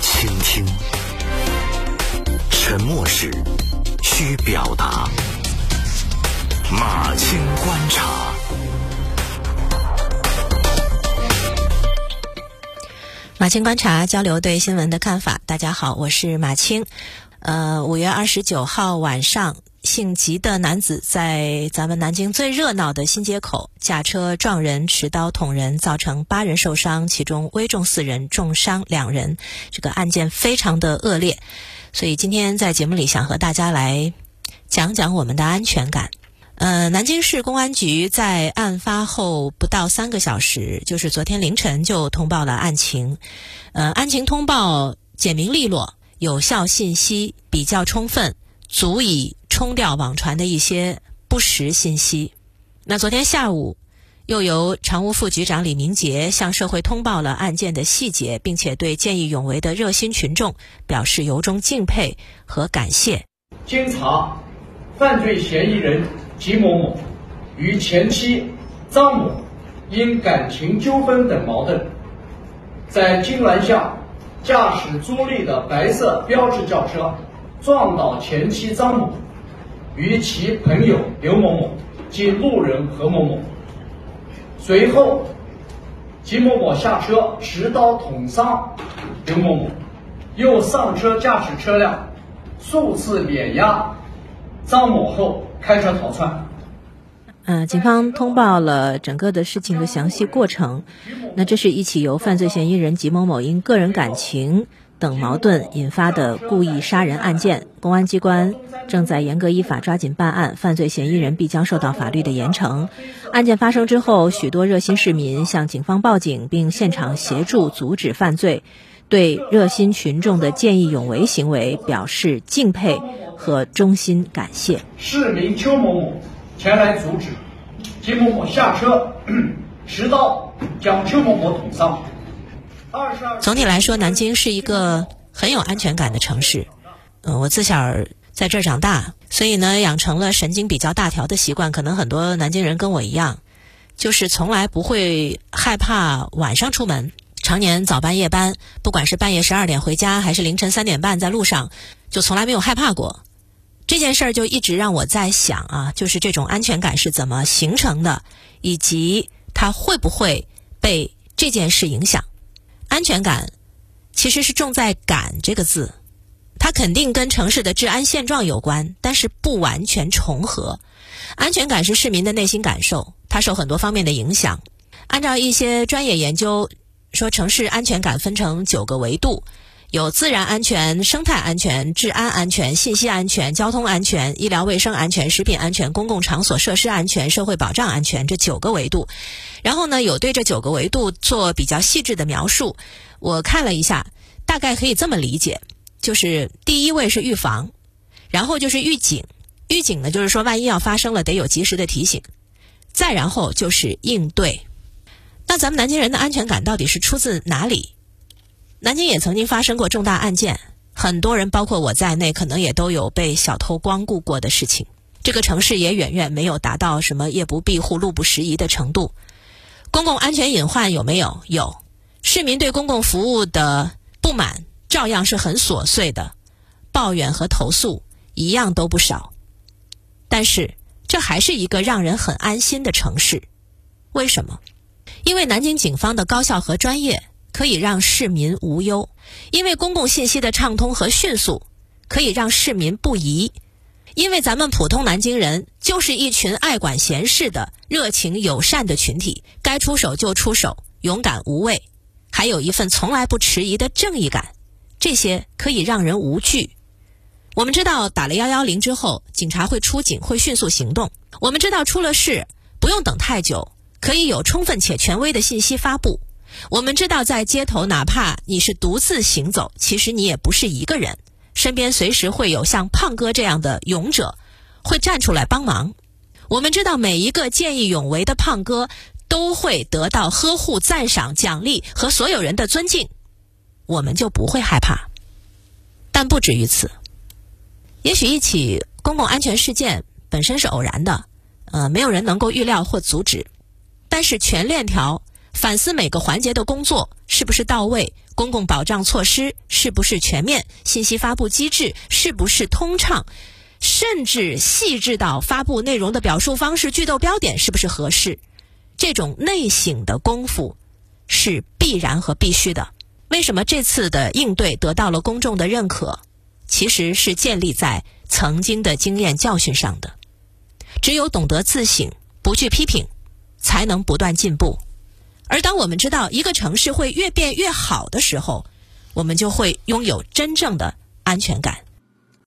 倾听，沉默时需表达。马青观察，马青观察交流对新闻的看法。大家好，我是马青。呃，五月二十九号晚上，姓吉的男子在咱们南京最热闹的新街口驾车撞人，持刀捅人，造成八人受伤，其中危重四人，重伤两人。这个案件非常的恶劣，所以今天在节目里想和大家来讲讲我们的安全感。呃，南京市公安局在案发后不到三个小时，就是昨天凌晨就通报了案情。呃，案情通报简明利落。有效信息比较充分，足以冲掉网传的一些不实信息。那昨天下午，又由常务副局长李明杰向社会通报了案件的细节，并且对见义勇为的热心群众表示由衷敬佩和感谢。经查，犯罪嫌疑人吉某某与前妻张某因感情纠纷等矛盾，在金銮巷。驾驶租赁的白色标致轿车撞倒前妻张某与其朋友刘某某及路人何某某，随后吉某某下车持刀捅伤刘某某，又上车驾驶车辆数次碾压张某后开车逃窜。嗯，警方通报了整个的事情的详细过程。那这是一起由犯罪嫌疑人吉某某因个人感情等矛盾引发的故意杀人案件。公安机关正在严格依法抓紧办案，犯罪嫌疑人必将受到法律的严惩。案件发生之后，许多热心市民向警方报警，并现场协助阻止犯罪，对热心群众的见义勇为行为表示敬佩和衷心感谢。市民邱某某。前来阻止，吉某某下车，持刀将邱某某捅伤。总体来说，南京是一个很有安全感的城市。嗯，我自小在这儿长大，所以呢，养成了神经比较大条的习惯。可能很多南京人跟我一样，就是从来不会害怕晚上出门，常年早班夜班，不管是半夜十二点回家，还是凌晨三点半在路上，就从来没有害怕过。这件事儿就一直让我在想啊，就是这种安全感是怎么形成的，以及它会不会被这件事影响？安全感其实是重在“感”这个字，它肯定跟城市的治安现状有关，但是不完全重合。安全感是市民的内心感受，它受很多方面的影响。按照一些专业研究说，城市安全感分成九个维度。有自然安全、生态安全、治安安全、信息安全、交通安全、医疗卫生安全、食品安全、公共场所设施安全、社会保障安全这九个维度。然后呢，有对这九个维度做比较细致的描述。我看了一下，大概可以这么理解：就是第一位是预防，然后就是预警。预警呢，就是说万一要发生了，得有及时的提醒。再然后就是应对。那咱们南京人的安全感到底是出自哪里？南京也曾经发生过重大案件，很多人，包括我在内，可能也都有被小偷光顾过的事情。这个城市也远远没有达到什么夜不闭户、路不拾遗的程度。公共安全隐患有没有？有。市民对公共服务的不满照样是很琐碎的，抱怨和投诉一样都不少。但是，这还是一个让人很安心的城市。为什么？因为南京警方的高效和专业。可以让市民无忧，因为公共信息的畅通和迅速，可以让市民不疑。因为咱们普通南京人就是一群爱管闲事的热情友善的群体，该出手就出手，勇敢无畏，还有一份从来不迟疑的正义感，这些可以让人无惧。我们知道打了幺幺零之后，警察会出警，会迅速行动。我们知道出了事不用等太久，可以有充分且权威的信息发布。我们知道，在街头，哪怕你是独自行走，其实你也不是一个人，身边随时会有像胖哥这样的勇者，会站出来帮忙。我们知道，每一个见义勇为的胖哥都会得到呵护、赞赏、奖励和所有人的尊敬，我们就不会害怕。但不止于此，也许一起公共安全事件本身是偶然的，呃，没有人能够预料或阻止，但是全链条。反思每个环节的工作是不是到位，公共保障措施是不是全面，信息发布机制是不是通畅，甚至细致到发布内容的表述方式、句逗标点是不是合适，这种内省的功夫是必然和必须的。为什么这次的应对得到了公众的认可？其实是建立在曾经的经验教训上的。只有懂得自省，不去批评，才能不断进步。而当我们知道一个城市会越变越好的时候，我们就会拥有真正的安全感。